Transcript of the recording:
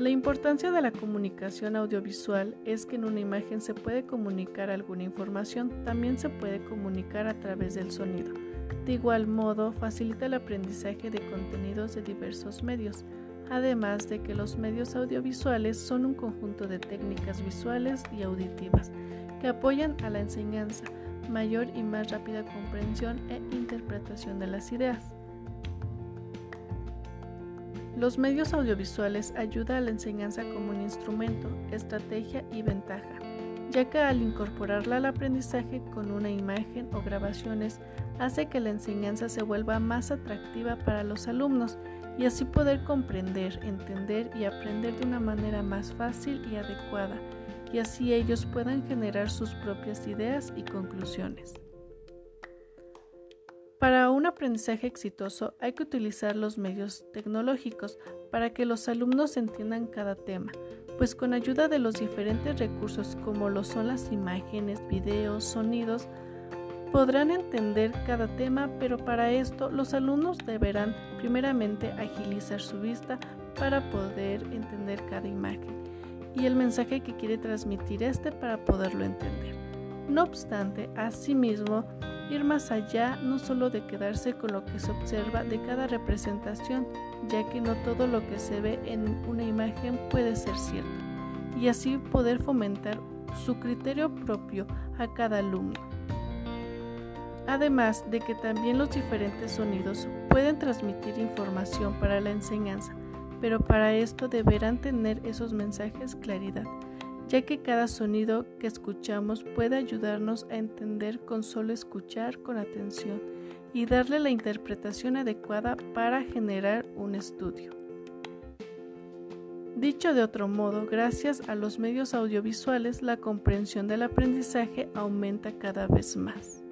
La importancia de la comunicación audiovisual es que en una imagen se puede comunicar alguna información, también se puede comunicar a través del sonido. De igual modo, facilita el aprendizaje de contenidos de diversos medios, además de que los medios audiovisuales son un conjunto de técnicas visuales y auditivas que apoyan a la enseñanza, mayor y más rápida comprensión e interpretación de las ideas. Los medios audiovisuales ayudan a la enseñanza como un instrumento, estrategia y ventaja, ya que al incorporarla al aprendizaje con una imagen o grabaciones hace que la enseñanza se vuelva más atractiva para los alumnos y así poder comprender, entender y aprender de una manera más fácil y adecuada, y así ellos puedan generar sus propias ideas y conclusiones. Para un aprendizaje exitoso hay que utilizar los medios tecnológicos para que los alumnos entiendan cada tema, pues con ayuda de los diferentes recursos como lo son las imágenes, videos, sonidos, podrán entender cada tema, pero para esto los alumnos deberán primeramente agilizar su vista para poder entender cada imagen y el mensaje que quiere transmitir este para poderlo entender. No obstante, asimismo, ir más allá no solo de quedarse con lo que se observa de cada representación, ya que no todo lo que se ve en una imagen puede ser cierto, y así poder fomentar su criterio propio a cada alumno. Además de que también los diferentes sonidos pueden transmitir información para la enseñanza, pero para esto deberán tener esos mensajes claridad ya que cada sonido que escuchamos puede ayudarnos a entender con solo escuchar con atención y darle la interpretación adecuada para generar un estudio. Dicho de otro modo, gracias a los medios audiovisuales la comprensión del aprendizaje aumenta cada vez más.